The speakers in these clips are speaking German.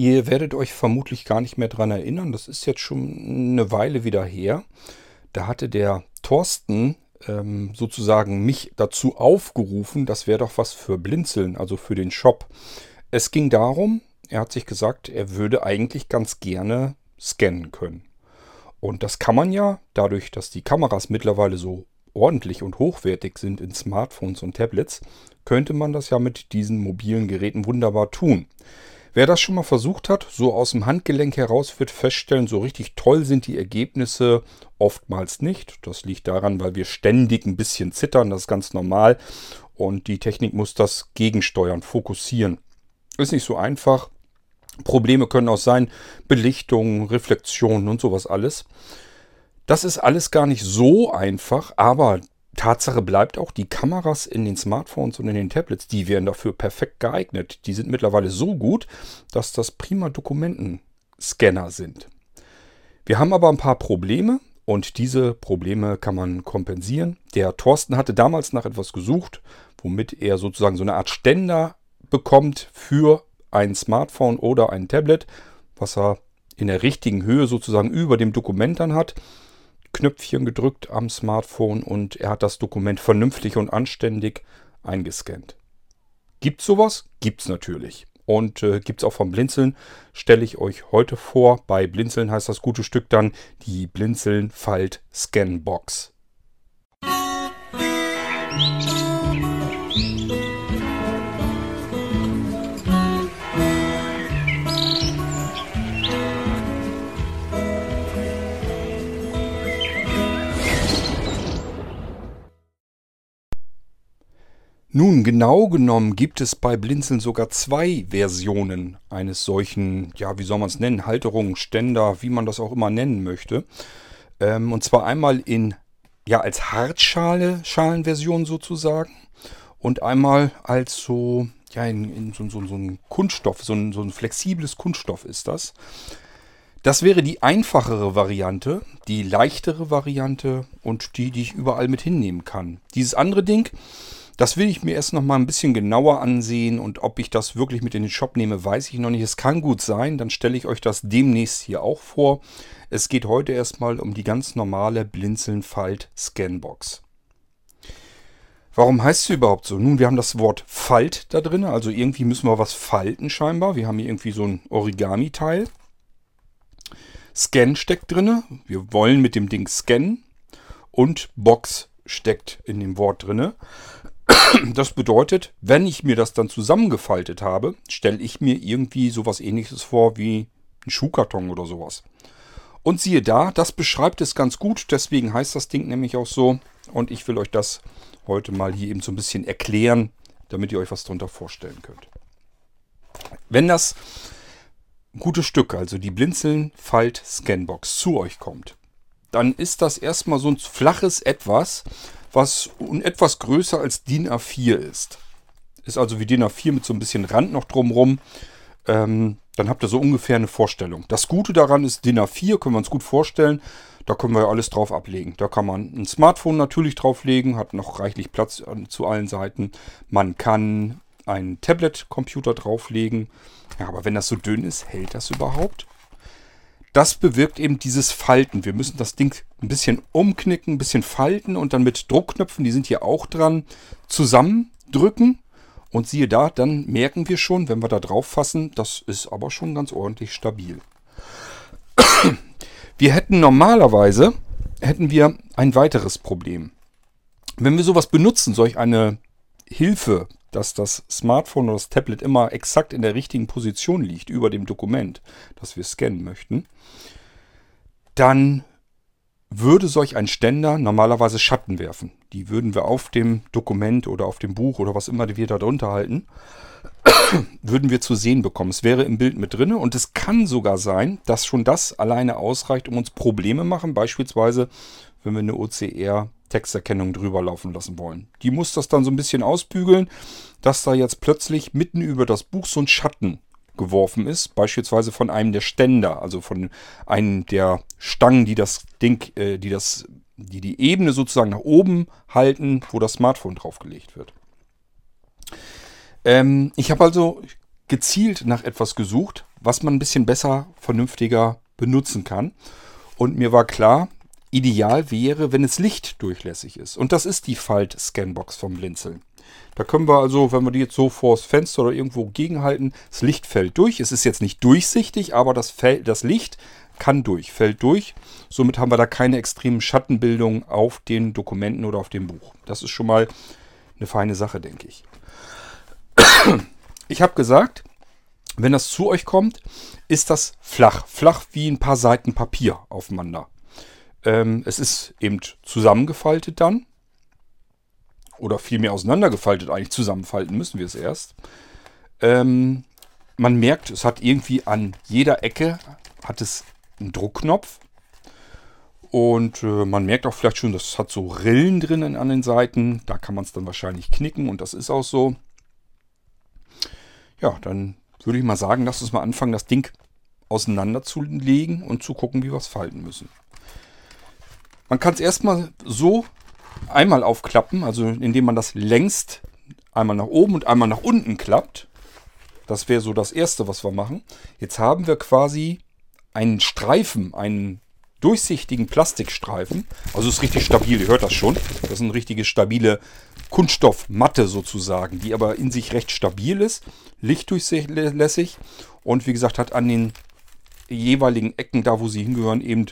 Ihr werdet euch vermutlich gar nicht mehr dran erinnern. Das ist jetzt schon eine Weile wieder her. Da hatte der Thorsten ähm, sozusagen mich dazu aufgerufen, das wäre doch was für Blinzeln, also für den Shop. Es ging darum, er hat sich gesagt, er würde eigentlich ganz gerne scannen können. Und das kann man ja, dadurch, dass die Kameras mittlerweile so ordentlich und hochwertig sind in Smartphones und Tablets, könnte man das ja mit diesen mobilen Geräten wunderbar tun. Wer das schon mal versucht hat, so aus dem Handgelenk heraus wird feststellen, so richtig toll sind die Ergebnisse oftmals nicht. Das liegt daran, weil wir ständig ein bisschen zittern, das ist ganz normal. Und die Technik muss das gegensteuern, fokussieren. Ist nicht so einfach. Probleme können auch sein, Belichtung, Reflexionen und sowas alles. Das ist alles gar nicht so einfach, aber Tatsache bleibt auch, die Kameras in den Smartphones und in den Tablets, die wären dafür perfekt geeignet. Die sind mittlerweile so gut, dass das prima Dokumentenscanner sind. Wir haben aber ein paar Probleme und diese Probleme kann man kompensieren. Der Thorsten hatte damals nach etwas gesucht, womit er sozusagen so eine Art Ständer bekommt für ein Smartphone oder ein Tablet, was er in der richtigen Höhe sozusagen über dem Dokument dann hat. Knöpfchen gedrückt am Smartphone und er hat das Dokument vernünftig und anständig eingescannt. Gibt sowas? Gibt's natürlich. Und äh, gibt es auch vom Blinzeln, stelle ich euch heute vor. Bei Blinzeln heißt das gute Stück dann die Blinzeln Falt Scan Box. Musik Nun, genau genommen gibt es bei Blinzeln sogar zwei Versionen eines solchen, ja, wie soll man es nennen, Halterungen, Ständer, wie man das auch immer nennen möchte. Ähm, und zwar einmal in, ja, als Hartschale, Schalenversion sozusagen und einmal als so, ja, in, in so, so, so ein Kunststoff, so ein, so ein flexibles Kunststoff ist das. Das wäre die einfachere Variante, die leichtere Variante und die, die ich überall mit hinnehmen kann. Dieses andere Ding, das will ich mir erst noch mal ein bisschen genauer ansehen und ob ich das wirklich mit in den Shop nehme, weiß ich noch nicht. Es kann gut sein, dann stelle ich euch das demnächst hier auch vor. Es geht heute erstmal um die ganz normale Blinzeln-Falt-Scanbox. Warum heißt sie überhaupt so? Nun, wir haben das Wort Falt da drin, also irgendwie müssen wir was falten scheinbar. Wir haben hier irgendwie so ein Origami-Teil. Scan steckt drin. Wir wollen mit dem Ding scannen. Und Box steckt in dem Wort drin. Das bedeutet, wenn ich mir das dann zusammengefaltet habe, stelle ich mir irgendwie sowas ähnliches vor wie ein Schuhkarton oder sowas. Und siehe da, das beschreibt es ganz gut, deswegen heißt das Ding nämlich auch so. Und ich will euch das heute mal hier eben so ein bisschen erklären, damit ihr euch was darunter vorstellen könnt. Wenn das gute Stück, also die Blinzeln Falt Scanbox, zu euch kommt, dann ist das erstmal so ein flaches Etwas, was etwas größer als DIN A4 ist. Ist also wie DIN A4 mit so ein bisschen Rand noch drumrum. Ähm, dann habt ihr so ungefähr eine Vorstellung. Das Gute daran ist, DIN A4 können wir uns gut vorstellen. Da können wir alles drauf ablegen. Da kann man ein Smartphone natürlich drauflegen, hat noch reichlich Platz zu allen Seiten. Man kann einen Tablet-Computer drauflegen. Ja, aber wenn das so dünn ist, hält das überhaupt? Das bewirkt eben dieses Falten. Wir müssen das Ding ein bisschen umknicken, ein bisschen falten und dann mit Druckknöpfen, die sind hier auch dran, zusammendrücken. Und siehe da, dann merken wir schon, wenn wir da drauf fassen, das ist aber schon ganz ordentlich stabil. Wir hätten normalerweise, hätten wir ein weiteres Problem. Wenn wir sowas benutzen, solch eine Hilfe, dass das Smartphone oder das Tablet immer exakt in der richtigen Position liegt über dem Dokument, das wir scannen möchten, dann würde solch ein Ständer normalerweise Schatten werfen. Die würden wir auf dem Dokument oder auf dem Buch oder was immer wir da drunter halten, würden wir zu sehen bekommen. Es wäre im Bild mit drin und es kann sogar sein, dass schon das alleine ausreicht, um uns Probleme machen. Beispielsweise, wenn wir eine OCR Texterkennung drüber laufen lassen wollen. Die muss das dann so ein bisschen ausbügeln, dass da jetzt plötzlich mitten über das Buch so ein Schatten geworfen ist, beispielsweise von einem der Ständer, also von einem der Stangen, die das Ding, äh, die das, die die Ebene sozusagen nach oben halten, wo das Smartphone draufgelegt wird. Ähm, ich habe also gezielt nach etwas gesucht, was man ein bisschen besser, vernünftiger benutzen kann. Und mir war klar, ideal wäre, wenn es lichtdurchlässig ist. Und das ist die Falt-Scanbox vom Blinzeln. Da können wir also, wenn wir die jetzt so vor das Fenster oder irgendwo gegenhalten, das Licht fällt durch. Es ist jetzt nicht durchsichtig, aber das, fällt, das Licht kann durch, fällt durch. Somit haben wir da keine extremen Schattenbildungen auf den Dokumenten oder auf dem Buch. Das ist schon mal eine feine Sache, denke ich. Ich habe gesagt, wenn das zu euch kommt, ist das flach. Flach wie ein paar Seiten Papier aufeinander. Ähm, es ist eben zusammengefaltet dann. Oder vielmehr auseinandergefaltet. Eigentlich zusammenfalten müssen wir es erst. Ähm, man merkt, es hat irgendwie an jeder Ecke hat es einen Druckknopf. Und äh, man merkt auch vielleicht schon, das hat so Rillen drinnen an den Seiten. Da kann man es dann wahrscheinlich knicken und das ist auch so. Ja, dann würde ich mal sagen, lass uns mal anfangen, das Ding auseinanderzulegen und zu gucken, wie wir es falten müssen. Man kann es erstmal so einmal aufklappen, also indem man das längst einmal nach oben und einmal nach unten klappt. Das wäre so das Erste, was wir machen. Jetzt haben wir quasi einen Streifen, einen durchsichtigen Plastikstreifen. Also ist richtig stabil, ihr hört das schon. Das ist eine richtige stabile Kunststoffmatte sozusagen, die aber in sich recht stabil ist, lichtdurchlässig und wie gesagt hat an den jeweiligen Ecken, da wo sie hingehören, eben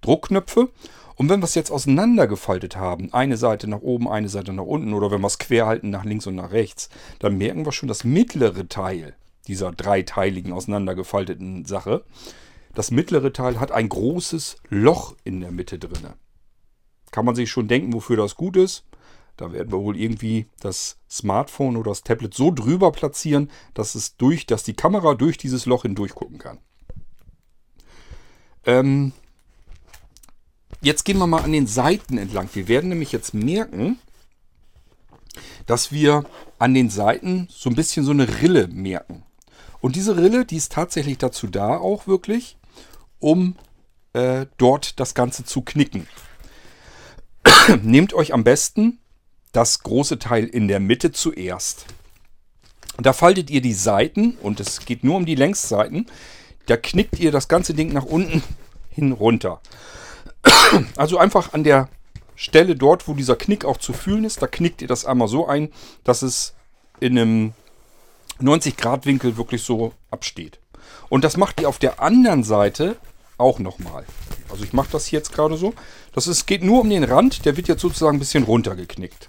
Druckknöpfe. Und wenn wir es jetzt auseinandergefaltet haben, eine Seite nach oben, eine Seite nach unten oder wenn wir es quer halten nach links und nach rechts, dann merken wir schon das mittlere Teil dieser dreiteiligen auseinandergefalteten Sache das mittlere Teil hat ein großes Loch in der Mitte drin. Kann man sich schon denken, wofür das gut ist. Da werden wir wohl irgendwie das Smartphone oder das Tablet so drüber platzieren, dass es durch, dass die Kamera durch dieses Loch hindurch gucken kann. Ähm, jetzt gehen wir mal an den Seiten entlang. Wir werden nämlich jetzt merken, dass wir an den Seiten so ein bisschen so eine Rille merken. Und diese Rille, die ist tatsächlich dazu da, auch wirklich, um äh, dort das Ganze zu knicken. Nehmt euch am besten das große Teil in der Mitte zuerst. Da faltet ihr die Seiten und es geht nur um die Längsseiten. Da knickt ihr das ganze Ding nach unten hin runter. Also einfach an der Stelle dort, wo dieser Knick auch zu fühlen ist, da knickt ihr das einmal so ein, dass es in einem 90 Grad Winkel wirklich so absteht. Und das macht ihr auf der anderen Seite auch nochmal. Also ich mache das jetzt gerade so. Das ist, geht nur um den Rand, der wird jetzt sozusagen ein bisschen runtergeknickt.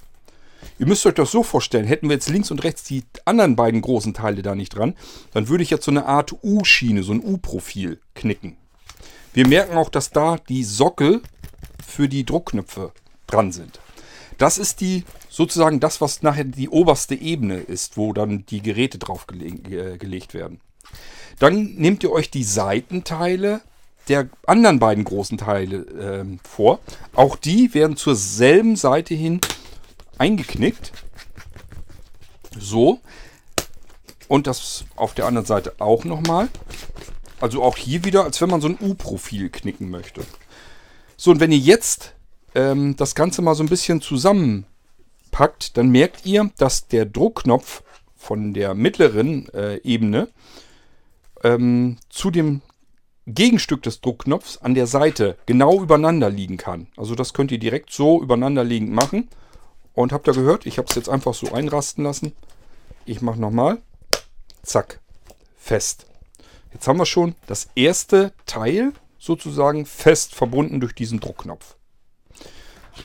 Ihr müsst euch das so vorstellen, hätten wir jetzt links und rechts die anderen beiden großen Teile da nicht dran, dann würde ich jetzt so eine Art U-Schiene, so ein U-Profil knicken. Wir merken auch, dass da die Sockel für die Druckknöpfe dran sind. Das ist die sozusagen das, was nachher die oberste Ebene ist, wo dann die Geräte drauf äh, gelegt werden. Dann nehmt ihr euch die Seitenteile der anderen beiden großen Teile äh, vor. Auch die werden zur selben Seite hin eingeknickt. So. Und das auf der anderen Seite auch nochmal. Also auch hier wieder, als wenn man so ein U-Profil knicken möchte. So, und wenn ihr jetzt ähm, das Ganze mal so ein bisschen zusammenpackt, dann merkt ihr, dass der Druckknopf von der mittleren äh, Ebene ähm, zu dem Gegenstück des Druckknopfs an der Seite genau übereinander liegen kann. Also das könnt ihr direkt so übereinander liegend machen. Und habt ihr gehört, ich habe es jetzt einfach so einrasten lassen. Ich mache nochmal. Zack. Fest. Jetzt haben wir schon das erste Teil sozusagen fest verbunden durch diesen Druckknopf.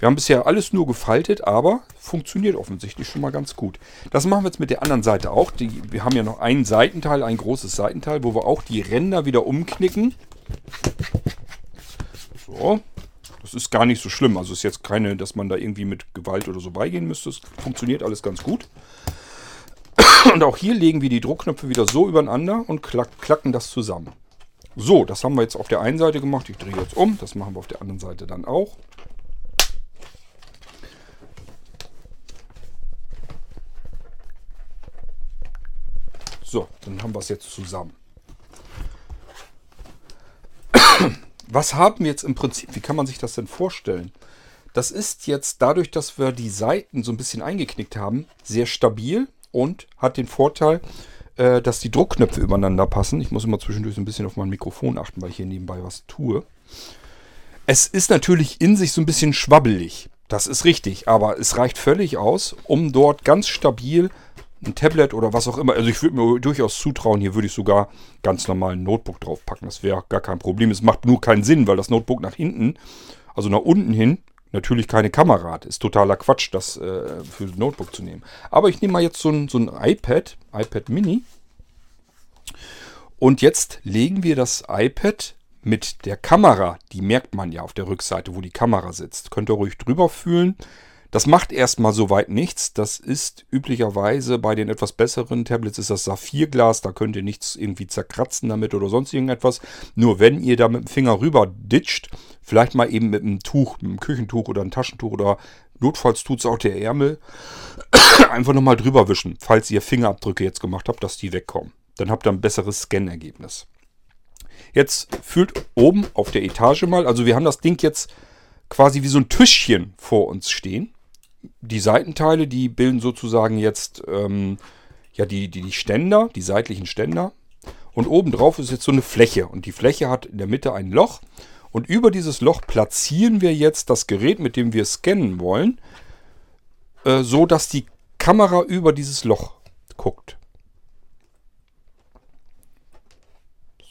Wir haben bisher alles nur gefaltet, aber funktioniert offensichtlich schon mal ganz gut. Das machen wir jetzt mit der anderen Seite auch. Die, wir haben ja noch ein Seitenteil, ein großes Seitenteil, wo wir auch die Ränder wieder umknicken. So. Das ist gar nicht so schlimm. Also ist jetzt keine, dass man da irgendwie mit Gewalt oder so beigehen müsste. Es funktioniert alles ganz gut. Und auch hier legen wir die Druckknöpfe wieder so übereinander und klack, klacken das zusammen. So, das haben wir jetzt auf der einen Seite gemacht. Ich drehe jetzt um. Das machen wir auf der anderen Seite dann auch. So, dann haben wir es jetzt zusammen. Was haben wir jetzt im Prinzip? Wie kann man sich das denn vorstellen? Das ist jetzt dadurch, dass wir die Seiten so ein bisschen eingeknickt haben, sehr stabil und hat den Vorteil, äh, dass die Druckknöpfe übereinander passen. Ich muss immer zwischendurch so ein bisschen auf mein Mikrofon achten, weil ich hier nebenbei was tue. Es ist natürlich in sich so ein bisschen schwabbelig. Das ist richtig, aber es reicht völlig aus, um dort ganz stabil ein Tablet oder was auch immer. Also ich würde mir durchaus zutrauen, hier würde ich sogar ganz normal ein Notebook draufpacken. Das wäre gar kein Problem. Es macht nur keinen Sinn, weil das Notebook nach hinten, also nach unten hin, natürlich keine Kamera hat. Ist totaler Quatsch, das äh, für ein Notebook zu nehmen. Aber ich nehme mal jetzt so ein, so ein iPad, iPad Mini. Und jetzt legen wir das iPad mit der Kamera, die merkt man ja auf der Rückseite, wo die Kamera sitzt. Könnt ihr ruhig drüber fühlen. Das macht erstmal soweit nichts. Das ist üblicherweise bei den etwas besseren Tablets ist das Saphirglas. Da könnt ihr nichts irgendwie zerkratzen damit oder sonst irgendetwas. Nur wenn ihr da mit dem Finger rüber ditcht, vielleicht mal eben mit einem Tuch, mit einem Küchentuch oder einem Taschentuch oder notfalls tut es auch der Ärmel, einfach nochmal drüber wischen, falls ihr Fingerabdrücke jetzt gemacht habt, dass die wegkommen. Dann habt ihr ein besseres Scan-Ergebnis. Jetzt fühlt oben auf der Etage mal, also wir haben das Ding jetzt quasi wie so ein Tischchen vor uns stehen die Seitenteile, die bilden sozusagen jetzt ähm, ja die, die, die Ständer, die seitlichen Ständer. Und obendrauf ist jetzt so eine Fläche. Und die Fläche hat in der Mitte ein Loch. Und über dieses Loch platzieren wir jetzt das Gerät, mit dem wir scannen wollen, äh, so dass die Kamera über dieses Loch guckt.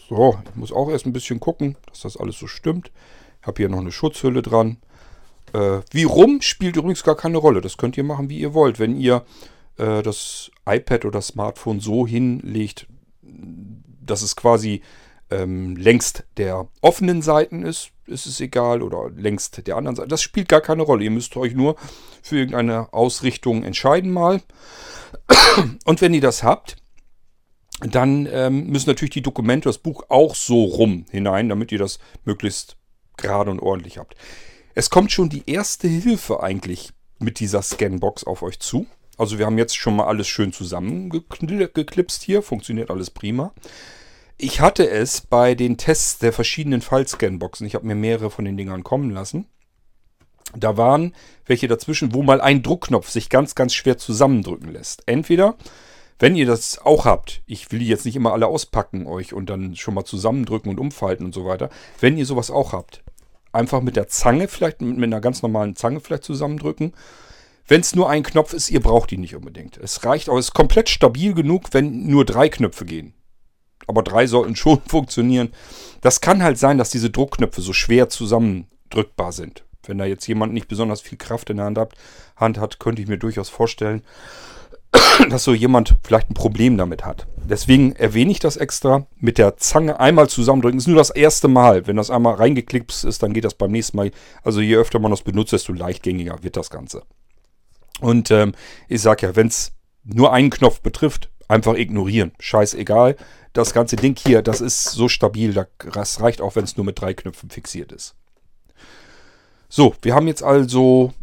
So, ich muss auch erst ein bisschen gucken, dass das alles so stimmt. Ich habe hier noch eine Schutzhülle dran. Äh, wie rum spielt übrigens gar keine Rolle. Das könnt ihr machen, wie ihr wollt. Wenn ihr äh, das iPad oder Smartphone so hinlegt, dass es quasi ähm, längst der offenen Seiten ist, ist es egal. Oder längst der anderen Seite. Das spielt gar keine Rolle. Ihr müsst euch nur für irgendeine Ausrichtung entscheiden mal. Und wenn ihr das habt, dann ähm, müssen natürlich die Dokumente, das Buch auch so rum hinein, damit ihr das möglichst gerade und ordentlich habt. Es kommt schon die erste Hilfe eigentlich mit dieser Scanbox auf euch zu. Also wir haben jetzt schon mal alles schön zusammengeklipst hier. Funktioniert alles prima. Ich hatte es bei den Tests der verschiedenen Fallscanboxen. Ich habe mir mehrere von den Dingern kommen lassen. Da waren welche dazwischen, wo mal ein Druckknopf sich ganz, ganz schwer zusammendrücken lässt. Entweder, wenn ihr das auch habt, ich will die jetzt nicht immer alle auspacken euch und dann schon mal zusammendrücken und umfalten und so weiter. Wenn ihr sowas auch habt, einfach mit der Zange, vielleicht mit, einer ganz normalen Zange vielleicht zusammendrücken. Wenn es nur ein Knopf ist, ihr braucht die nicht unbedingt. Es reicht, aber es ist komplett stabil genug, wenn nur drei Knöpfe gehen. Aber drei sollten schon funktionieren. Das kann halt sein, dass diese Druckknöpfe so schwer zusammendrückbar sind. Wenn da jetzt jemand nicht besonders viel Kraft in der Hand hat, Hand hat könnte ich mir durchaus vorstellen, dass so jemand vielleicht ein Problem damit hat. Deswegen erwähne ich das extra. Mit der Zange einmal zusammendrücken. Ist nur das erste Mal. Wenn das einmal reingeklipst ist, dann geht das beim nächsten Mal. Also je öfter man das benutzt, desto leichtgängiger wird das Ganze. Und ähm, ich sage ja, wenn es nur einen Knopf betrifft, einfach ignorieren. Scheißegal. Das ganze Ding hier, das ist so stabil. Das reicht auch, wenn es nur mit drei Knöpfen fixiert ist. So, wir haben jetzt also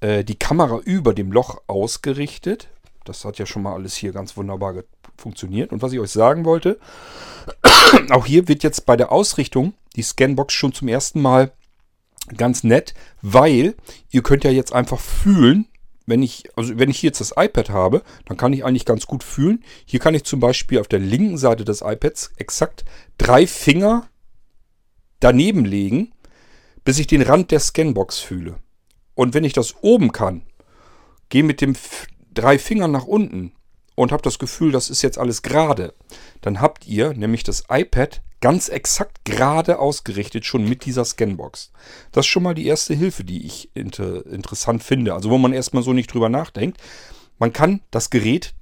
äh, die Kamera über dem Loch ausgerichtet. Das hat ja schon mal alles hier ganz wunderbar funktioniert. Und was ich euch sagen wollte, auch hier wird jetzt bei der Ausrichtung die Scanbox schon zum ersten Mal ganz nett, weil ihr könnt ja jetzt einfach fühlen, wenn ich, also wenn ich jetzt das iPad habe, dann kann ich eigentlich ganz gut fühlen. Hier kann ich zum Beispiel auf der linken Seite des iPads exakt drei Finger daneben legen, bis ich den Rand der Scanbox fühle. Und wenn ich das oben kann, gehe mit dem drei Fingern nach unten und habt das Gefühl, das ist jetzt alles gerade, dann habt ihr nämlich das iPad ganz exakt gerade ausgerichtet, schon mit dieser Scanbox. Das ist schon mal die erste Hilfe, die ich inter interessant finde. Also wo man erstmal so nicht drüber nachdenkt. Man kann das Gerät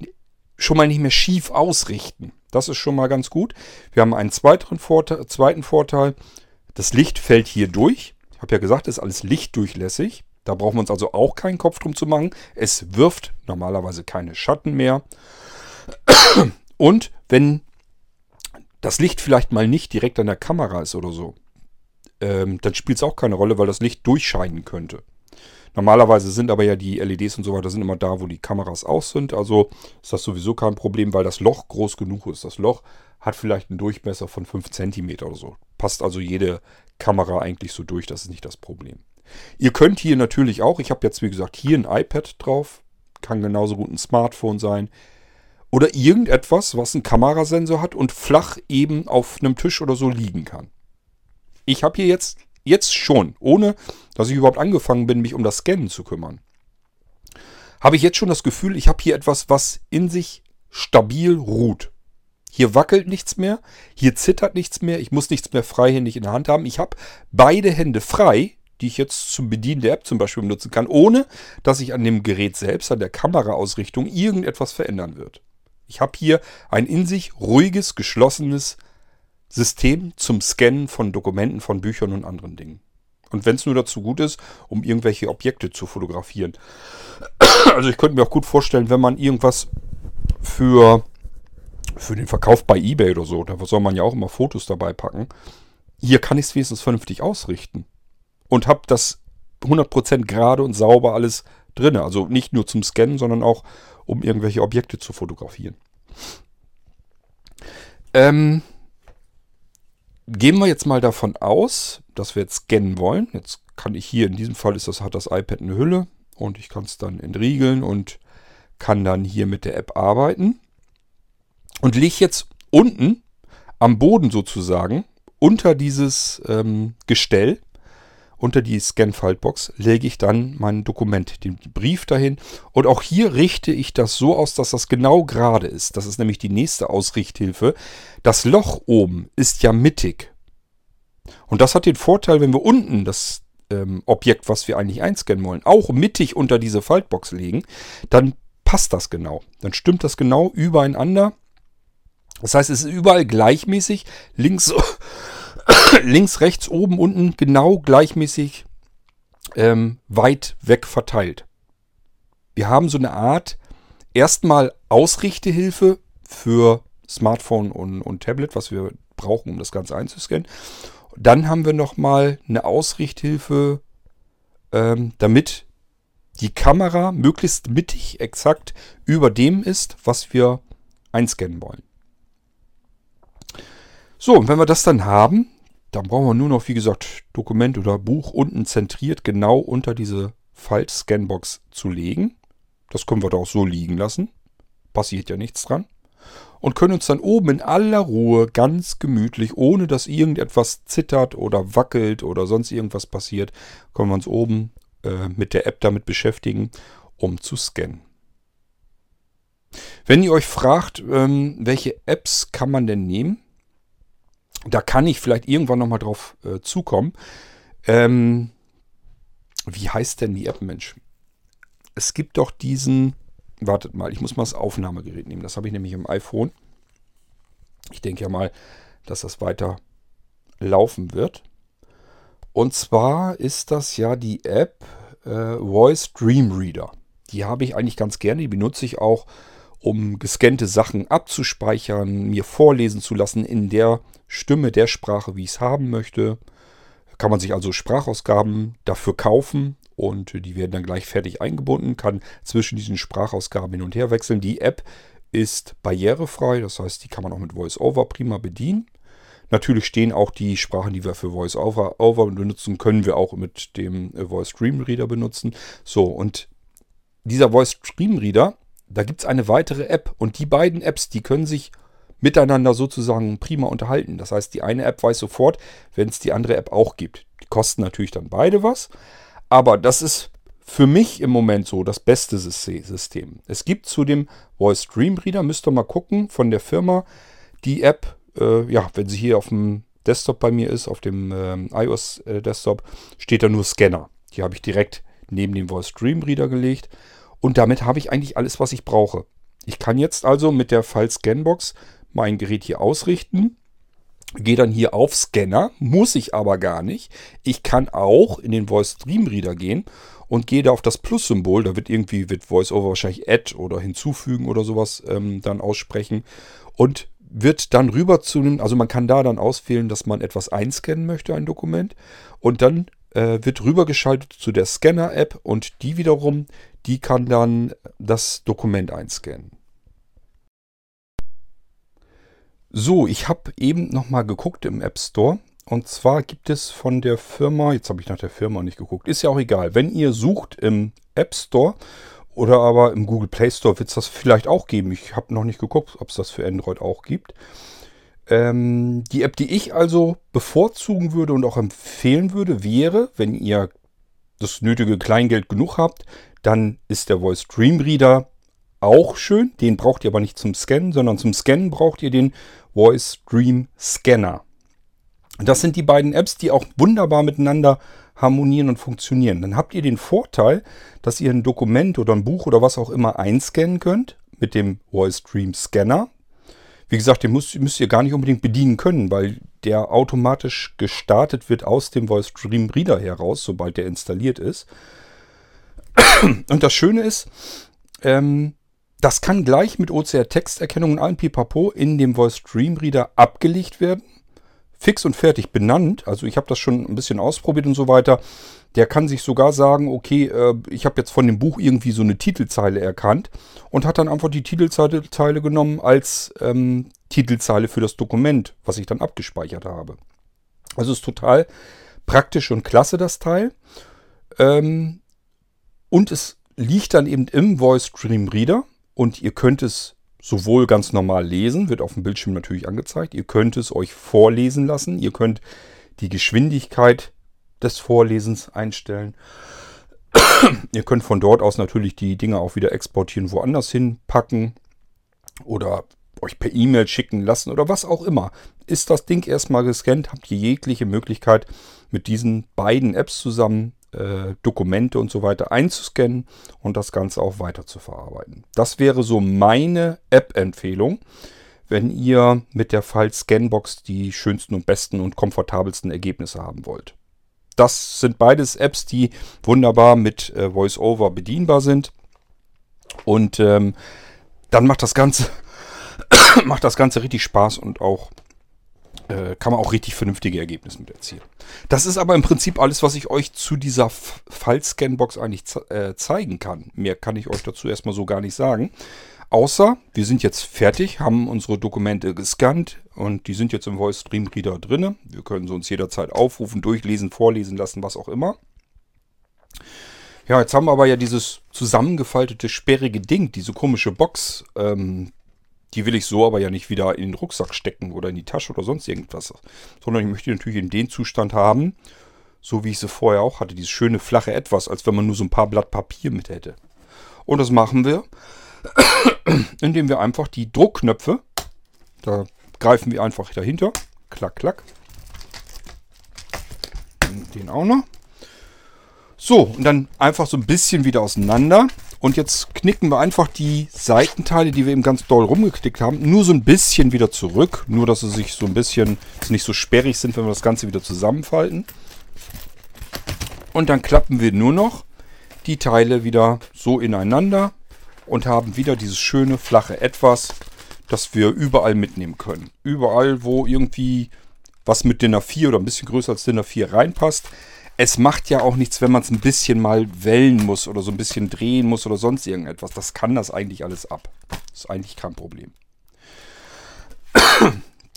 schon mal nicht mehr schief ausrichten. Das ist schon mal ganz gut. Wir haben einen zweiten Vorteil, zweiten Vorteil. Das Licht fällt hier durch. Ich habe ja gesagt, es ist alles lichtdurchlässig. Da brauchen wir uns also auch keinen Kopf drum zu machen. Es wirft normalerweise keine Schatten mehr. Und wenn das Licht vielleicht mal nicht direkt an der Kamera ist oder so, ähm, dann spielt es auch keine Rolle, weil das Licht durchscheinen könnte. Normalerweise sind aber ja die LEDs und so weiter sind immer da, wo die Kameras aus sind. Also ist das sowieso kein Problem, weil das Loch groß genug ist. Das Loch hat vielleicht einen Durchmesser von 5 cm oder so. Passt also jede Kamera eigentlich so durch, das ist nicht das Problem. Ihr könnt hier natürlich auch, ich habe jetzt wie gesagt hier ein iPad drauf, kann genauso gut ein Smartphone sein. Oder irgendetwas, was einen Kamerasensor hat und flach eben auf einem Tisch oder so liegen kann. Ich habe hier jetzt, jetzt schon, ohne dass ich überhaupt angefangen bin, mich um das Scannen zu kümmern, habe ich jetzt schon das Gefühl, ich habe hier etwas, was in sich stabil ruht. Hier wackelt nichts mehr, hier zittert nichts mehr, ich muss nichts mehr freihändig in der Hand haben. Ich habe beide Hände frei, die ich jetzt zum Bedienen der App zum Beispiel benutzen kann, ohne dass ich an dem Gerät selbst, an der Kameraausrichtung irgendetwas verändern wird. Ich habe hier ein in sich ruhiges, geschlossenes System zum Scannen von Dokumenten, von Büchern und anderen Dingen. Und wenn es nur dazu gut ist, um irgendwelche Objekte zu fotografieren. Also ich könnte mir auch gut vorstellen, wenn man irgendwas für, für den Verkauf bei eBay oder so, da soll man ja auch immer Fotos dabei packen. Hier kann ich es wenigstens vernünftig ausrichten. Und habe das 100% gerade und sauber alles drin. Also nicht nur zum Scannen, sondern auch, um irgendwelche Objekte zu fotografieren. Ähm, gehen wir jetzt mal davon aus, dass wir jetzt scannen wollen. Jetzt kann ich hier, in diesem Fall ist das, hat das iPad eine Hülle und ich kann es dann entriegeln und kann dann hier mit der App arbeiten. Und lege jetzt unten am Boden sozusagen unter dieses ähm, Gestell, unter die Scan-Faltbox, lege ich dann mein Dokument, den Brief dahin. Und auch hier richte ich das so aus, dass das genau gerade ist. Das ist nämlich die nächste Ausrichthilfe. Das Loch oben ist ja mittig. Und das hat den Vorteil, wenn wir unten das ähm, Objekt, was wir eigentlich einscannen wollen, auch mittig unter diese Faltbox legen, dann passt das genau. Dann stimmt das genau übereinander. Das heißt, es ist überall gleichmäßig. Links, links rechts, oben, unten genau gleichmäßig ähm, weit weg verteilt. Wir haben so eine Art erstmal Ausrichtehilfe für Smartphone und, und Tablet, was wir brauchen, um das Ganze einzuscannen. Dann haben wir nochmal eine Ausrichthilfe, ähm, damit die Kamera möglichst mittig exakt über dem ist, was wir einscannen wollen. So, und wenn wir das dann haben, dann brauchen wir nur noch, wie gesagt, Dokument oder Buch unten zentriert genau unter diese Falt-Scanbox zu legen. Das können wir da auch so liegen lassen. Passiert ja nichts dran und können uns dann oben in aller Ruhe ganz gemütlich, ohne dass irgendetwas zittert oder wackelt oder sonst irgendwas passiert, können wir uns oben äh, mit der App damit beschäftigen, um zu scannen. Wenn ihr euch fragt, ähm, welche Apps kann man denn nehmen, da kann ich vielleicht irgendwann nochmal drauf äh, zukommen. Ähm, wie heißt denn die App, Mensch? Es gibt doch diesen Wartet mal, ich muss mal das Aufnahmegerät nehmen. Das habe ich nämlich im iPhone. Ich denke ja mal, dass das weiter laufen wird. Und zwar ist das ja die App äh, Voice Dream Reader. Die habe ich eigentlich ganz gerne. Die benutze ich auch, um gescannte Sachen abzuspeichern, mir vorlesen zu lassen in der Stimme, der Sprache, wie ich es haben möchte. Kann man sich also Sprachausgaben dafür kaufen und die werden dann gleich fertig eingebunden, kann zwischen diesen Sprachausgaben hin und her wechseln. Die App ist barrierefrei, das heißt, die kann man auch mit VoiceOver prima bedienen. Natürlich stehen auch die Sprachen, die wir für VoiceOver benutzen, können wir auch mit dem Voice Stream Reader benutzen. So, und dieser Voice Stream Reader, da gibt es eine weitere App und die beiden Apps, die können sich miteinander sozusagen prima unterhalten. Das heißt, die eine App weiß sofort, wenn es die andere App auch gibt. Die kosten natürlich dann beide was, aber das ist für mich im Moment so das beste System. Es gibt zu dem Voice Stream Reader, müsst ihr mal gucken, von der Firma, die App, äh, ja, wenn sie hier auf dem Desktop bei mir ist, auf dem ähm, iOS äh, Desktop, steht da nur Scanner. Die habe ich direkt neben dem Voice Stream Reader gelegt und damit habe ich eigentlich alles, was ich brauche. Ich kann jetzt also mit der File Scanbox mein Gerät hier ausrichten Gehe dann hier auf Scanner, muss ich aber gar nicht. Ich kann auch in den Voice Stream Reader gehen und gehe da auf das Plus-Symbol. Da wird irgendwie, wird VoiceOver wahrscheinlich Add oder hinzufügen oder sowas ähm, dann aussprechen. Und wird dann rüber zu einem, also man kann da dann auswählen, dass man etwas einscannen möchte, ein Dokument. Und dann äh, wird rübergeschaltet zu der Scanner-App und die wiederum, die kann dann das Dokument einscannen. So, ich habe eben nochmal geguckt im App Store. Und zwar gibt es von der Firma, jetzt habe ich nach der Firma nicht geguckt, ist ja auch egal. Wenn ihr sucht im App Store Oder aber im Google Play Store wird es das vielleicht auch geben. Ich habe noch nicht geguckt, ob es das für Android auch gibt. Ähm, die App, die ich also bevorzugen würde und auch empfehlen würde, wäre, wenn ihr das nötige Kleingeld genug habt, dann ist der Voice Dream Reader auch schön. Den braucht ihr aber nicht zum Scannen, sondern zum Scannen braucht ihr den Voice Dream Scanner. Das sind die beiden Apps, die auch wunderbar miteinander harmonieren und funktionieren. Dann habt ihr den Vorteil, dass ihr ein Dokument oder ein Buch oder was auch immer einscannen könnt mit dem Voice Dream Scanner. Wie gesagt, den müsst, müsst ihr gar nicht unbedingt bedienen können, weil der automatisch gestartet wird aus dem Voice Dream Reader heraus, sobald der installiert ist. Und das Schöne ist, ähm, das kann gleich mit OCR-Texterkennung und allem Pipapo in dem Voice Dream Reader abgelegt werden. Fix und fertig benannt. Also ich habe das schon ein bisschen ausprobiert und so weiter. Der kann sich sogar sagen, okay, äh, ich habe jetzt von dem Buch irgendwie so eine Titelzeile erkannt und hat dann einfach die Titelzeile genommen als ähm, Titelzeile für das Dokument, was ich dann abgespeichert habe. Also ist total praktisch und klasse das Teil. Ähm, und es liegt dann eben im Voice Dream Reader und ihr könnt es sowohl ganz normal lesen, wird auf dem Bildschirm natürlich angezeigt. Ihr könnt es euch vorlesen lassen. Ihr könnt die Geschwindigkeit des Vorlesens einstellen. ihr könnt von dort aus natürlich die Dinge auch wieder exportieren, woanders hinpacken oder euch per E-Mail schicken lassen oder was auch immer. Ist das Ding erstmal gescannt, habt ihr jegliche Möglichkeit mit diesen beiden Apps zusammen äh, Dokumente und so weiter einzuscannen und das Ganze auch weiter zu verarbeiten. Das wäre so meine App-Empfehlung, wenn ihr mit der File Scanbox die schönsten und besten und komfortabelsten Ergebnisse haben wollt. Das sind beides Apps, die wunderbar mit äh, VoiceOver bedienbar sind. Und ähm, dann macht das Ganze macht das Ganze richtig Spaß und auch äh, kann man auch richtig vernünftige Ergebnisse mit erzielen. Das ist aber im Prinzip alles, was ich euch zu dieser File-Scanbox eigentlich ze äh, zeigen kann. Mehr kann ich euch dazu erstmal so gar nicht sagen. Außer, wir sind jetzt fertig, haben unsere Dokumente gescannt und die sind jetzt im Voice Stream Reader drin. Wir können sie uns jederzeit aufrufen, durchlesen, vorlesen lassen, was auch immer. Ja, jetzt haben wir aber ja dieses zusammengefaltete, sperrige Ding, diese komische Box, ähm, die will ich so aber ja nicht wieder in den Rucksack stecken oder in die Tasche oder sonst irgendwas. Sondern ich möchte natürlich in den Zustand haben, so wie ich sie vorher auch hatte. Dieses schöne flache Etwas, als wenn man nur so ein paar Blatt Papier mit hätte. Und das machen wir, indem wir einfach die Druckknöpfe, da greifen wir einfach dahinter. Klack, klack. Den auch noch. So, und dann einfach so ein bisschen wieder auseinander. Und jetzt knicken wir einfach die Seitenteile, die wir eben ganz doll rumgeknickt haben, nur so ein bisschen wieder zurück. Nur, dass sie sich so ein bisschen nicht so sperrig sind, wenn wir das Ganze wieder zusammenfalten. Und dann klappen wir nur noch die Teile wieder so ineinander und haben wieder dieses schöne flache Etwas, das wir überall mitnehmen können. Überall, wo irgendwie was mit DIN A4 oder ein bisschen größer als DIN A4 reinpasst, es macht ja auch nichts, wenn man es ein bisschen mal wellen muss oder so ein bisschen drehen muss oder sonst irgendetwas. Das kann das eigentlich alles ab. Das ist eigentlich kein Problem.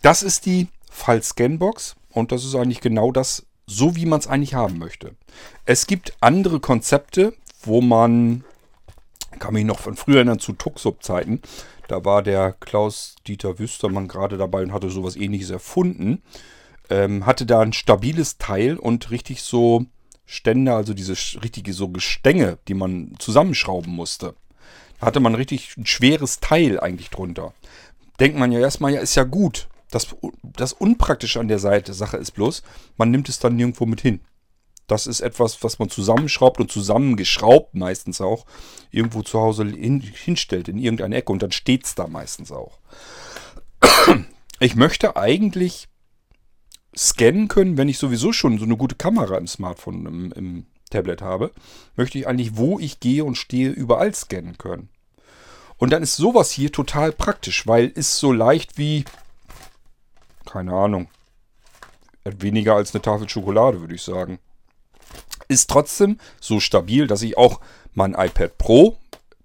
Das ist die File-Scan-Box und das ist eigentlich genau das, so wie man es eigentlich haben möchte. Es gibt andere Konzepte, wo man, kann mich noch von früher erinnern zu Tuxup-Zeiten, da war der Klaus-Dieter Wüstermann gerade dabei und hatte sowas ähnliches erfunden ähm, hatte da ein stabiles Teil und richtig so Ständer, also diese richtige so Gestänge, die man zusammenschrauben musste. Da hatte man richtig ein schweres Teil eigentlich drunter. Denkt man ja erstmal, ja, ist ja gut. Das, das Unpraktische an der Seite Sache ist bloß, man nimmt es dann nirgendwo mit hin. Das ist etwas, was man zusammenschraubt und zusammengeschraubt meistens auch irgendwo zu Hause hin, hinstellt, in irgendeine Ecke und dann steht es da meistens auch. Ich möchte eigentlich scannen können, wenn ich sowieso schon so eine gute Kamera im Smartphone, im, im Tablet habe, möchte ich eigentlich, wo ich gehe und stehe, überall scannen können. Und dann ist sowas hier total praktisch, weil ist so leicht wie, keine Ahnung, weniger als eine Tafel Schokolade, würde ich sagen. Ist trotzdem so stabil, dass ich auch mein iPad Pro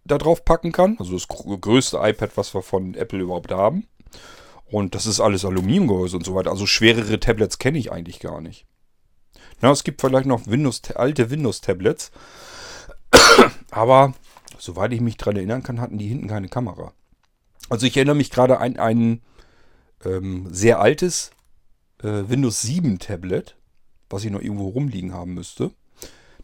da drauf packen kann. Also das größte iPad, was wir von Apple überhaupt haben. Und das ist alles Aluminiumgehäuse und so weiter. Also schwerere Tablets kenne ich eigentlich gar nicht. Na, es gibt vielleicht noch Windows, alte Windows-Tablets. Aber soweit ich mich dran erinnern kann, hatten die hinten keine Kamera. Also ich erinnere mich gerade an ein ähm, sehr altes äh, Windows 7 Tablet, was ich noch irgendwo rumliegen haben müsste.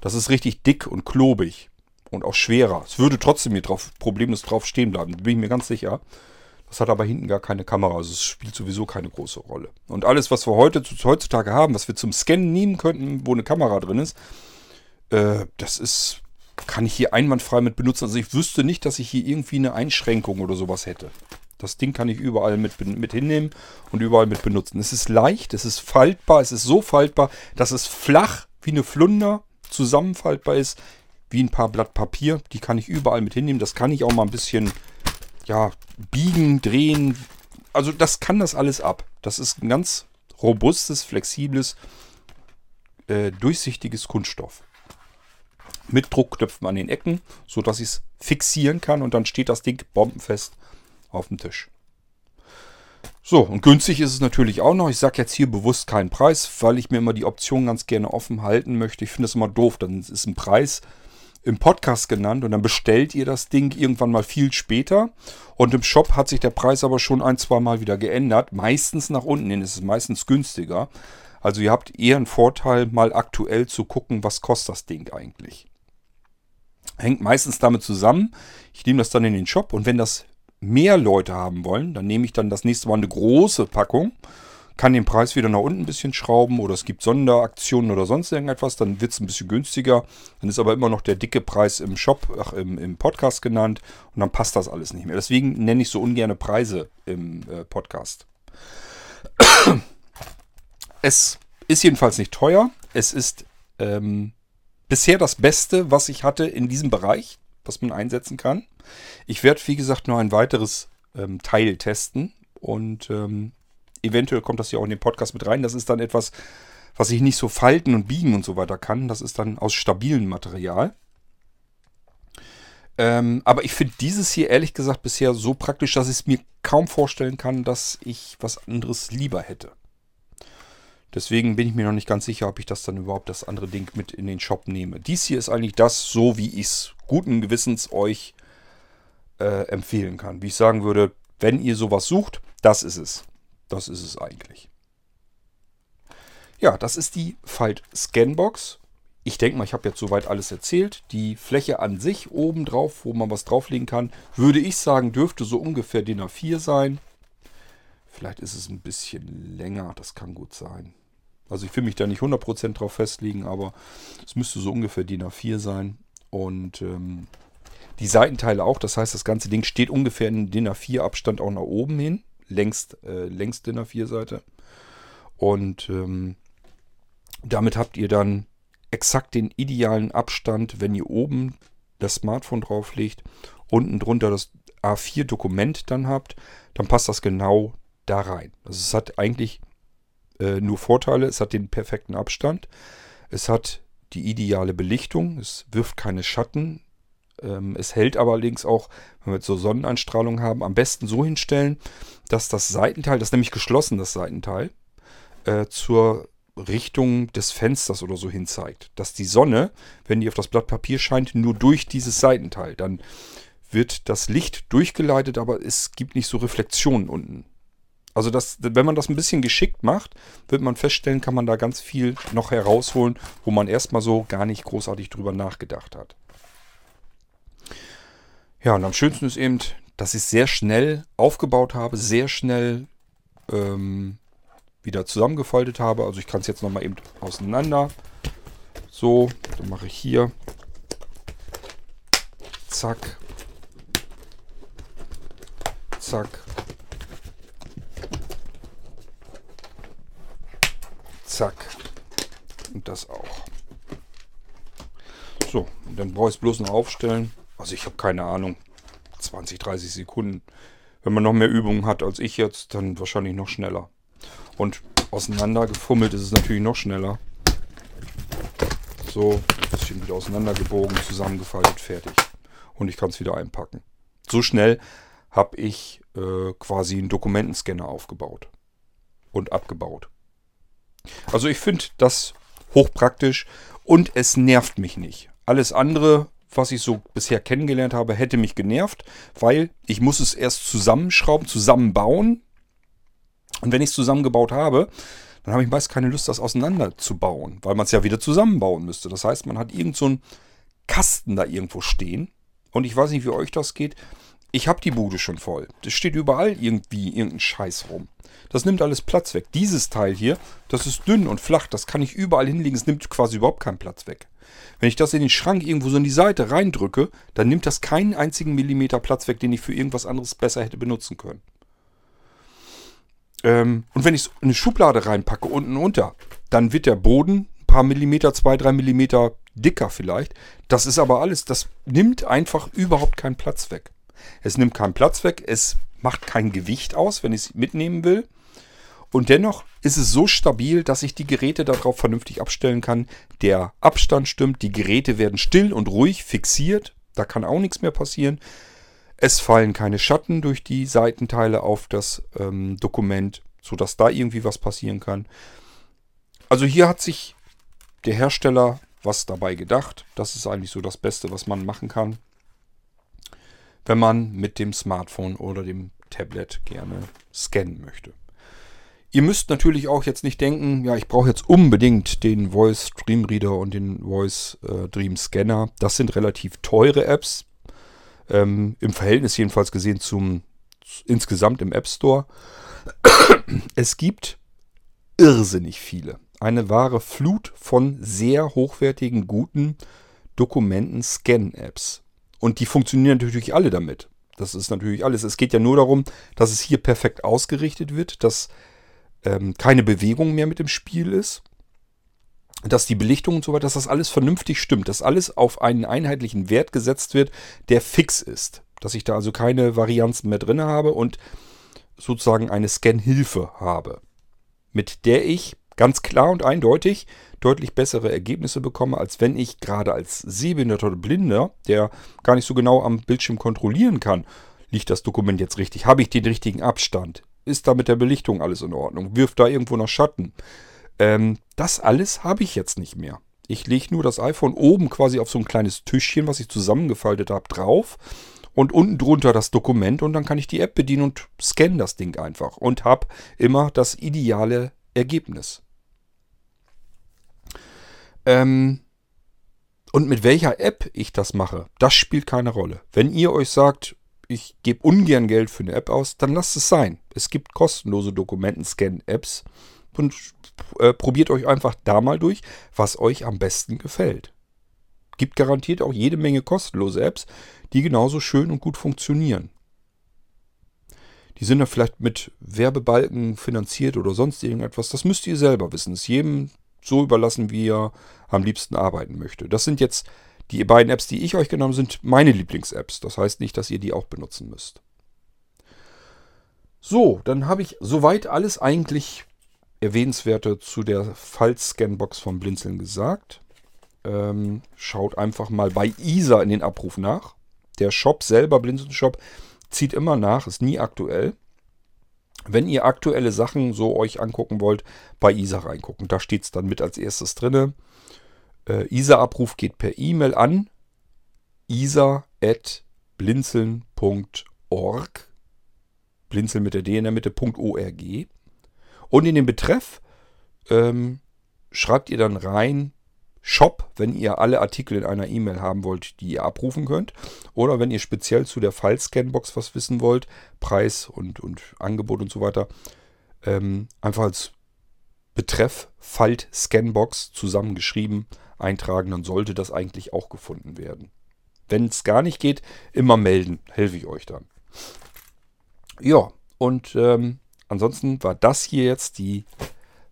Das ist richtig dick und klobig und auch schwerer. Es würde trotzdem hier drauf problemlos drauf stehen bleiben, bin ich mir ganz sicher. Das hat aber hinten gar keine Kamera, also es spielt sowieso keine große Rolle. Und alles, was wir heute heutzutage haben, was wir zum Scannen nehmen könnten, wo eine Kamera drin ist, äh, das ist, kann ich hier einwandfrei mit benutzen. Also ich wüsste nicht, dass ich hier irgendwie eine Einschränkung oder sowas hätte. Das Ding kann ich überall mit, mit hinnehmen und überall mit benutzen. Es ist leicht, es ist faltbar, es ist so faltbar, dass es flach wie eine Flunder zusammenfaltbar ist, wie ein paar Blatt Papier. Die kann ich überall mit hinnehmen. Das kann ich auch mal ein bisschen ja, biegen, drehen. Also das kann das alles ab. Das ist ein ganz robustes, flexibles, äh, durchsichtiges Kunststoff. Mit Druckknöpfen an den Ecken, sodass ich es fixieren kann und dann steht das Ding bombenfest auf dem Tisch. So, und günstig ist es natürlich auch noch. Ich sage jetzt hier bewusst keinen Preis, weil ich mir immer die Option ganz gerne offen halten möchte. Ich finde es immer doof, dann ist ein Preis im Podcast genannt und dann bestellt ihr das Ding irgendwann mal viel später. Und im Shop hat sich der Preis aber schon ein, zwei Mal wieder geändert. Meistens nach unten hin ist es meistens günstiger. Also ihr habt eher einen Vorteil, mal aktuell zu gucken, was kostet das Ding eigentlich. Hängt meistens damit zusammen. Ich nehme das dann in den Shop und wenn das mehr Leute haben wollen, dann nehme ich dann das nächste Mal eine große Packung, kann den Preis wieder nach unten ein bisschen schrauben oder es gibt Sonderaktionen oder sonst irgendetwas, dann wird es ein bisschen günstiger. Dann ist aber immer noch der dicke Preis im Shop, ach, im, im Podcast genannt und dann passt das alles nicht mehr. Deswegen nenne ich so ungerne Preise im äh, Podcast. Es ist jedenfalls nicht teuer. Es ist ähm, bisher das Beste, was ich hatte in diesem Bereich, was man einsetzen kann. Ich werde, wie gesagt, noch ein weiteres ähm, Teil testen und ähm, eventuell kommt das ja auch in den Podcast mit rein. Das ist dann etwas, was ich nicht so falten und biegen und so weiter kann. Das ist dann aus stabilem Material. Ähm, aber ich finde dieses hier ehrlich gesagt bisher so praktisch, dass ich es mir kaum vorstellen kann, dass ich was anderes lieber hätte. Deswegen bin ich mir noch nicht ganz sicher, ob ich das dann überhaupt das andere Ding mit in den Shop nehme. Dies hier ist eigentlich das, so wie ich es guten Gewissens euch äh, empfehlen kann. Wie ich sagen würde, wenn ihr sowas sucht, das ist es. Das ist es eigentlich. Ja, das ist die Falt Scanbox. Ich denke mal, ich habe jetzt soweit alles erzählt. Die Fläche an sich oben drauf, wo man was drauflegen kann, würde ich sagen, dürfte so ungefähr DIN A4 sein. Vielleicht ist es ein bisschen länger, das kann gut sein. Also ich will mich da nicht 100% drauf festlegen, aber es müsste so ungefähr DIN A4 sein. Und ähm, die Seitenteile auch. Das heißt, das ganze Ding steht ungefähr in DIN A4 Abstand auch nach oben hin. Längst, äh, längst DIN A4 Seite. Und ähm, damit habt ihr dann exakt den idealen Abstand, wenn ihr oben das Smartphone drauflegt, unten drunter das A4 Dokument dann habt, dann passt das genau da rein. Also es hat eigentlich äh, nur Vorteile. Es hat den perfekten Abstand. Es hat die ideale Belichtung. Es wirft keine Schatten. Ähm, es hält aber allerdings auch, wenn wir jetzt so Sonneneinstrahlung haben, am besten so hinstellen, dass das Seitenteil, das ist nämlich geschlossen, das Seitenteil, äh, zur Richtung des Fensters oder so hin zeigt. Dass die Sonne, wenn die auf das Blatt Papier scheint, nur durch dieses Seitenteil. Dann wird das Licht durchgeleitet, aber es gibt nicht so Reflexionen unten. Also das, wenn man das ein bisschen geschickt macht, wird man feststellen, kann man da ganz viel noch herausholen, wo man erstmal so gar nicht großartig drüber nachgedacht hat. Ja, und am schönsten ist eben, dass ich es sehr schnell aufgebaut habe, sehr schnell ähm, wieder zusammengefaltet habe. Also ich kann es jetzt nochmal eben auseinander. So, dann mache ich hier. Zack. Zack. Zack. Und das auch. So, dann brauche ich es bloß noch aufstellen. Also ich habe keine Ahnung. 20, 30 Sekunden. Wenn man noch mehr Übungen hat als ich jetzt, dann wahrscheinlich noch schneller. Und auseinander gefummelt ist es natürlich noch schneller. So, ein bisschen wieder auseinandergebogen, zusammengefaltet, fertig. Und ich kann es wieder einpacken. So schnell habe ich äh, quasi einen Dokumentenscanner aufgebaut und abgebaut. Also ich finde das hochpraktisch und es nervt mich nicht. Alles andere was ich so bisher kennengelernt habe, hätte mich genervt, weil ich muss es erst zusammenschrauben, zusammenbauen. Und wenn ich es zusammengebaut habe, dann habe ich meist keine Lust, das auseinanderzubauen, weil man es ja wieder zusammenbauen müsste. Das heißt, man hat irgend so einen Kasten da irgendwo stehen. Und ich weiß nicht, wie euch das geht. Ich habe die Bude schon voll. Es steht überall irgendwie irgendein Scheiß rum. Das nimmt alles Platz weg. Dieses Teil hier, das ist dünn und flach. Das kann ich überall hinlegen. Es nimmt quasi überhaupt keinen Platz weg. Wenn ich das in den Schrank irgendwo so in die Seite reindrücke, dann nimmt das keinen einzigen Millimeter Platz weg, den ich für irgendwas anderes besser hätte benutzen können. Ähm, und wenn ich es in eine Schublade reinpacke, unten unter, dann wird der Boden ein paar Millimeter, zwei, drei Millimeter dicker vielleicht. Das ist aber alles, das nimmt einfach überhaupt keinen Platz weg. Es nimmt keinen Platz weg, es macht kein Gewicht aus, wenn ich es mitnehmen will. Und dennoch ist es so stabil, dass ich die Geräte darauf vernünftig abstellen kann. Der Abstand stimmt, die Geräte werden still und ruhig fixiert. Da kann auch nichts mehr passieren. Es fallen keine Schatten durch die Seitenteile auf das ähm, Dokument, sodass da irgendwie was passieren kann. Also hier hat sich der Hersteller was dabei gedacht. Das ist eigentlich so das Beste, was man machen kann, wenn man mit dem Smartphone oder dem Tablet gerne scannen möchte. Ihr müsst natürlich auch jetzt nicht denken, ja, ich brauche jetzt unbedingt den Voice Dream Reader und den Voice äh, Dream Scanner. Das sind relativ teure Apps. Ähm, Im Verhältnis jedenfalls gesehen zum insgesamt im App Store. Es gibt irrsinnig viele. Eine wahre Flut von sehr hochwertigen, guten Dokumenten-Scan-Apps. Und die funktionieren natürlich alle damit. Das ist natürlich alles. Es geht ja nur darum, dass es hier perfekt ausgerichtet wird, dass ähm, keine Bewegung mehr mit dem Spiel ist, dass die Belichtung und so weiter, dass das alles vernünftig stimmt, dass alles auf einen einheitlichen Wert gesetzt wird, der fix ist. Dass ich da also keine Varianzen mehr drin habe und sozusagen eine Scan-Hilfe habe, mit der ich ganz klar und eindeutig deutlich bessere Ergebnisse bekomme, als wenn ich gerade als Sehbehinderter oder Blinder, der gar nicht so genau am Bildschirm kontrollieren kann, liegt das Dokument jetzt richtig, habe ich den richtigen Abstand, ist da mit der Belichtung alles in Ordnung, wirft da irgendwo noch Schatten. Ähm, das alles habe ich jetzt nicht mehr. Ich lege nur das iPhone oben quasi auf so ein kleines Tischchen, was ich zusammengefaltet habe, drauf und unten drunter das Dokument und dann kann ich die App bedienen und scanne das Ding einfach und habe immer das ideale Ergebnis. Ähm, und mit welcher App ich das mache, das spielt keine Rolle. Wenn ihr euch sagt, ich gebe ungern Geld für eine App aus, dann lasst es sein. Es gibt kostenlose Dokumentenscan-Apps und äh, probiert euch einfach da mal durch, was euch am besten gefällt. Gibt garantiert auch jede Menge kostenlose Apps, die genauso schön und gut funktionieren. Die sind dann vielleicht mit Werbebalken finanziert oder sonst irgendetwas. Das müsst ihr selber wissen. Es ist jedem so überlassen, wie er am liebsten arbeiten möchte. Das sind jetzt die beiden Apps, die ich euch genommen sind meine Lieblings-Apps. Das heißt nicht, dass ihr die auch benutzen müsst. So, dann habe ich soweit alles eigentlich Erwähnenswerte zu der Falz-Scanbox vom Blinzeln gesagt. Ähm, schaut einfach mal bei ISA in den Abruf nach. Der Shop selber, Blinzeln Shop, zieht immer nach, ist nie aktuell. Wenn ihr aktuelle Sachen so euch angucken wollt, bei ISA reingucken. Da steht es dann mit als erstes drin. Äh, ISA-Abruf geht per E-Mail an isa.blinzeln.org. Blinzeln mit der D in der Mitte, .org. Und in den Betreff ähm, schreibt ihr dann rein Shop, wenn ihr alle Artikel in einer E-Mail haben wollt, die ihr abrufen könnt. Oder wenn ihr speziell zu der File-Scanbox was wissen wollt, Preis und, und Angebot und so weiter, ähm, einfach als Betreff Falt Scanbox zusammengeschrieben eintragen, dann sollte das eigentlich auch gefunden werden. Wenn es gar nicht geht, immer melden, helfe ich euch dann. Ja, und ähm, ansonsten war das hier jetzt die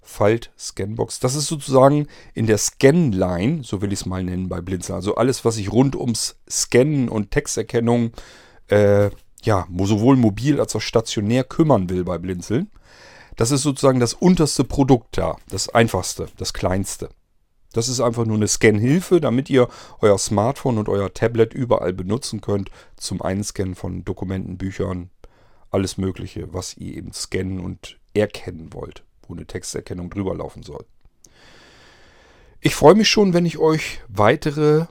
Falt-Scanbox. Das ist sozusagen in der Scanline, so will ich es mal nennen bei Blinzeln. Also alles, was sich rund ums Scannen und Texterkennung, äh, ja, sowohl mobil als auch stationär kümmern will bei Blinzeln. Das ist sozusagen das unterste Produkt da, das einfachste, das kleinste. Das ist einfach nur eine Scan-Hilfe, damit ihr euer Smartphone und euer Tablet überall benutzen könnt zum Einscannen von Dokumenten, Büchern, alles Mögliche, was ihr eben scannen und erkennen wollt wo eine Texterkennung drüber laufen soll. Ich freue mich schon, wenn ich euch weitere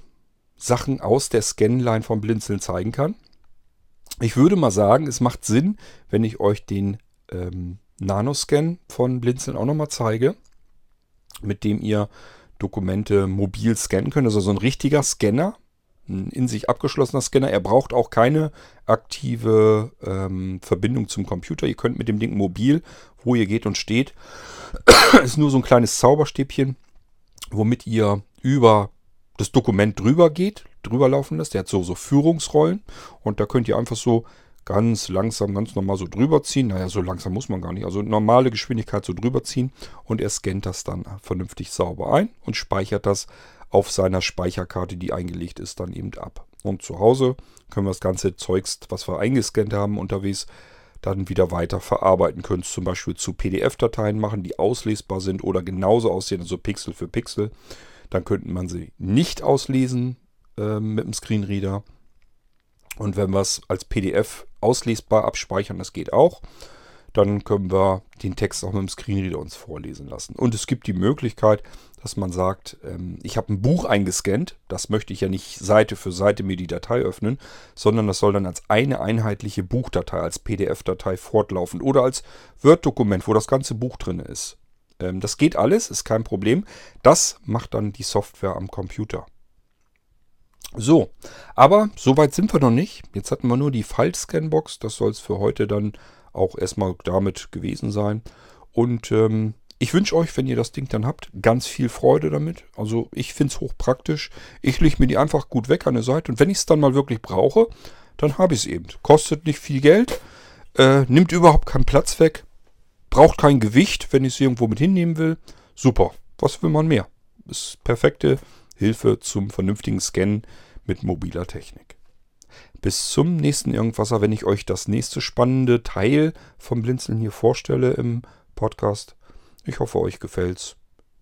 Sachen aus der Scanline vom Blinzeln zeigen kann. Ich würde mal sagen, es macht Sinn, wenn ich euch den ähm, Nanoscan von Blinzeln auch nochmal zeige, mit dem ihr Dokumente mobil scannen könnt. Also so ein richtiger Scanner, ein in sich abgeschlossener Scanner. Er braucht auch keine aktive ähm, Verbindung zum Computer. Ihr könnt mit dem Ding mobil, wo ihr geht und steht, ist nur so ein kleines Zauberstäbchen, womit ihr über das Dokument drüber geht, drüber laufen lässt. Der hat so, so Führungsrollen und da könnt ihr einfach so ganz langsam, ganz normal so drüber ziehen. Naja, so langsam muss man gar nicht. Also normale Geschwindigkeit so drüber ziehen und er scannt das dann vernünftig sauber ein und speichert das auf seiner Speicherkarte, die eingelegt ist, dann eben ab. Und zu Hause können wir das ganze Zeugs, was wir eingescannt haben, unterwegs dann wieder weiter verarbeiten. Können es zum Beispiel zu PDF-Dateien machen, die auslesbar sind oder genauso aussehen, also Pixel für Pixel. Dann könnte man sie nicht auslesen äh, mit dem Screenreader. Und wenn wir es als PDF auslesbar abspeichern, das geht auch, dann können wir den Text auch mit dem Screenreader uns vorlesen lassen. Und es gibt die Möglichkeit, dass man sagt, ähm, ich habe ein Buch eingescannt, das möchte ich ja nicht Seite für Seite mir die Datei öffnen, sondern das soll dann als eine einheitliche Buchdatei, als PDF-Datei fortlaufen oder als Word-Dokument, wo das ganze Buch drin ist. Ähm, das geht alles, ist kein Problem. Das macht dann die Software am Computer. So, aber soweit sind wir noch nicht. Jetzt hatten wir nur die File-Scan-Box. Das soll es für heute dann auch erstmal damit gewesen sein. Und ähm, ich wünsche euch, wenn ihr das Ding dann habt, ganz viel Freude damit. Also ich finde es hochpraktisch. Ich lege mir die einfach gut weg an der Seite. Und wenn ich es dann mal wirklich brauche, dann habe ich es eben. Kostet nicht viel Geld, äh, nimmt überhaupt keinen Platz weg, braucht kein Gewicht, wenn ich es irgendwo mit hinnehmen will. Super. Was will man mehr? Ist perfekte Hilfe zum vernünftigen Scannen mit mobiler Technik. Bis zum nächsten Irgendwasser, wenn ich euch das nächste spannende Teil vom Blinzeln hier vorstelle im Podcast. Ich hoffe, euch gefällt's.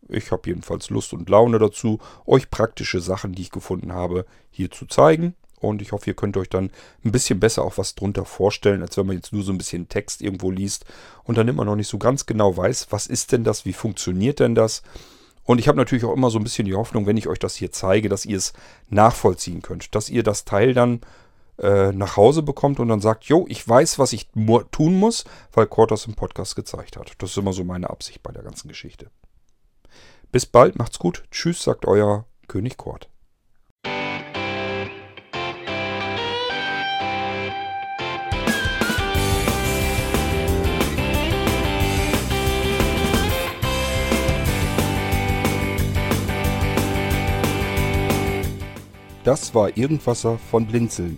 Ich habe jedenfalls Lust und Laune dazu, euch praktische Sachen, die ich gefunden habe, hier zu zeigen. Und ich hoffe, ihr könnt euch dann ein bisschen besser auch was drunter vorstellen, als wenn man jetzt nur so ein bisschen Text irgendwo liest und dann immer noch nicht so ganz genau weiß, was ist denn das, wie funktioniert denn das. Und ich habe natürlich auch immer so ein bisschen die Hoffnung, wenn ich euch das hier zeige, dass ihr es nachvollziehen könnt. Dass ihr das Teil dann äh, nach Hause bekommt und dann sagt, jo, ich weiß, was ich tun muss, weil Kurt das im Podcast gezeigt hat. Das ist immer so meine Absicht bei der ganzen Geschichte. Bis bald, macht's gut. Tschüss, sagt euer König Kurt. Das war Irgendwasser von Blinzeln.